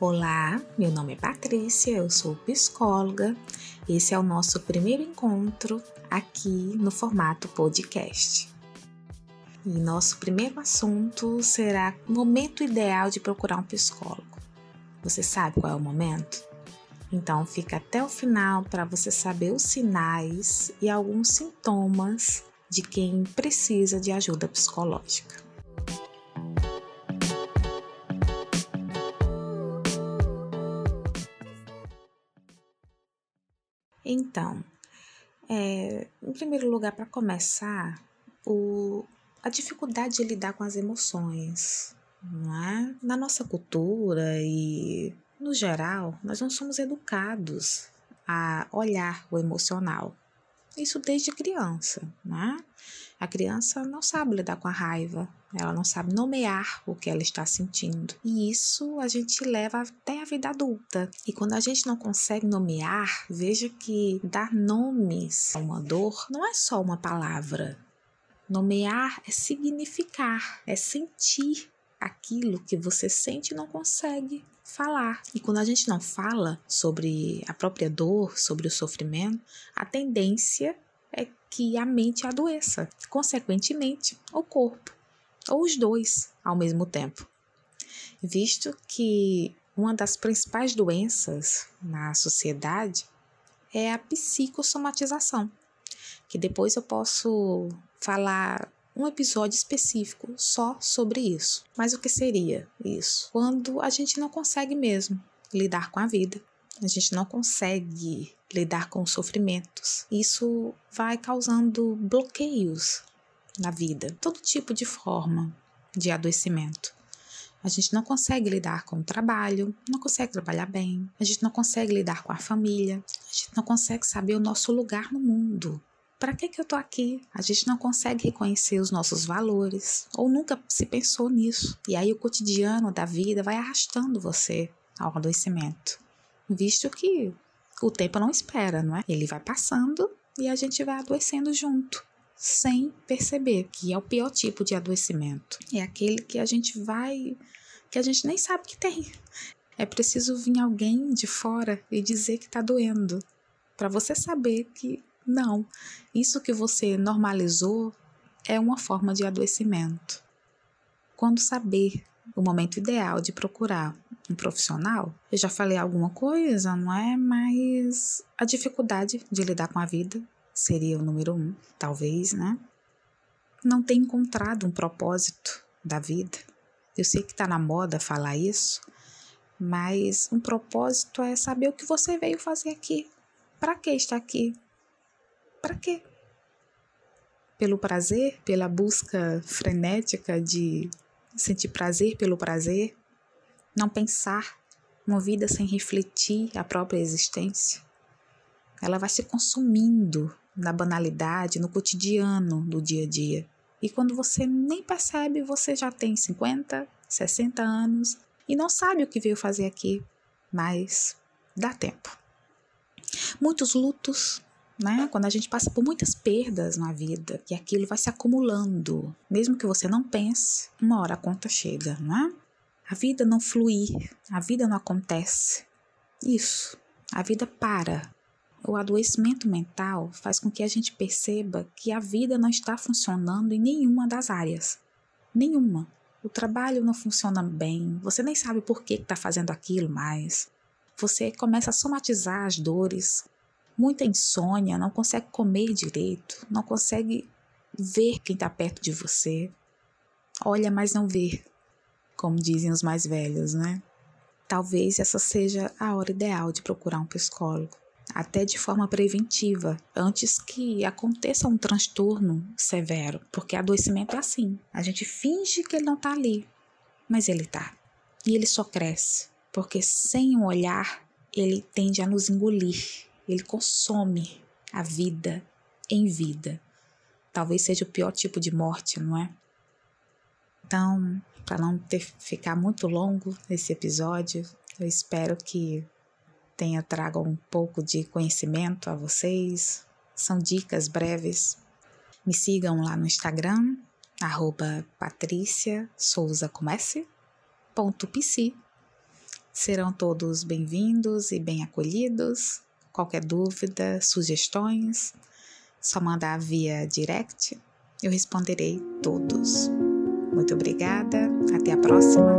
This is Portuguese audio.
Olá, meu nome é Patrícia, eu sou psicóloga. Esse é o nosso primeiro encontro aqui no formato podcast. E nosso primeiro assunto será o momento ideal de procurar um psicólogo. Você sabe qual é o momento? Então fica até o final para você saber os sinais e alguns sintomas de quem precisa de ajuda psicológica. Então, é, em primeiro lugar, para começar, o, a dificuldade de lidar com as emoções, não é? Na nossa cultura e no geral, nós não somos educados a olhar o emocional. Isso desde criança, né? A criança não sabe lidar com a raiva, ela não sabe nomear o que ela está sentindo. E isso a gente leva até a vida adulta. E quando a gente não consegue nomear, veja que dar nomes a uma dor não é só uma palavra. Nomear é significar, é sentir aquilo que você sente e não consegue falar. E quando a gente não fala sobre a própria dor, sobre o sofrimento, a tendência é que a mente adoeça, consequentemente, o corpo, ou os dois ao mesmo tempo. Visto que uma das principais doenças na sociedade é a psicossomatização, que depois eu posso falar um episódio específico só sobre isso. Mas o que seria isso? Quando a gente não consegue mesmo lidar com a vida, a gente não consegue lidar com os sofrimentos. Isso vai causando bloqueios na vida, todo tipo de forma de adoecimento. A gente não consegue lidar com o trabalho, não consegue trabalhar bem, a gente não consegue lidar com a família, a gente não consegue saber o nosso lugar no mundo. Para que, que eu tô aqui? A gente não consegue reconhecer os nossos valores, ou nunca se pensou nisso. E aí o cotidiano da vida vai arrastando você ao adoecimento, visto que o tempo não espera, não é? Ele vai passando e a gente vai adoecendo junto, sem perceber, que é o pior tipo de adoecimento. É aquele que a gente vai que a gente nem sabe que tem. É preciso vir alguém de fora e dizer que tá doendo, para você saber que não, isso que você normalizou é uma forma de adoecimento. Quando saber o momento ideal de procurar um profissional, eu já falei alguma coisa, não é? Mas a dificuldade de lidar com a vida seria o número um, talvez, né? Não ter encontrado um propósito da vida. Eu sei que está na moda falar isso, mas um propósito é saber o que você veio fazer aqui. Para que está aqui? Para quê? Pelo prazer, pela busca frenética de sentir prazer pelo prazer, não pensar, uma vida sem refletir a própria existência. Ela vai se consumindo na banalidade, no cotidiano do dia a dia. E quando você nem percebe, você já tem 50, 60 anos e não sabe o que veio fazer aqui, mas dá tempo. Muitos lutos, né? Quando a gente passa por muitas perdas na vida e aquilo vai se acumulando, mesmo que você não pense, uma hora a conta chega, não é? A vida não flui, a vida não acontece. Isso, a vida para. O adoecimento mental faz com que a gente perceba que a vida não está funcionando em nenhuma das áreas. Nenhuma. O trabalho não funciona bem, você nem sabe por que está fazendo aquilo mais. Você começa a somatizar as dores, muita insônia, não consegue comer direito, não consegue ver quem está perto de você. Olha, mas não vê, como dizem os mais velhos, né? Talvez essa seja a hora ideal de procurar um psicólogo, até de forma preventiva, antes que aconteça um transtorno severo, porque adoecimento é assim. A gente finge que ele não está ali, mas ele está. E ele só cresce, porque sem um olhar, ele tende a nos engolir ele consome a vida em vida. Talvez seja o pior tipo de morte, não é? Então, para não ter, ficar muito longo esse episódio, eu espero que tenha trago um pouco de conhecimento a vocês, são dicas breves. Me sigam lá no Instagram, arroba. Serão todos bem-vindos e bem acolhidos. Qualquer dúvida, sugestões, só mandar via direct, eu responderei todos. Muito obrigada, até a próxima.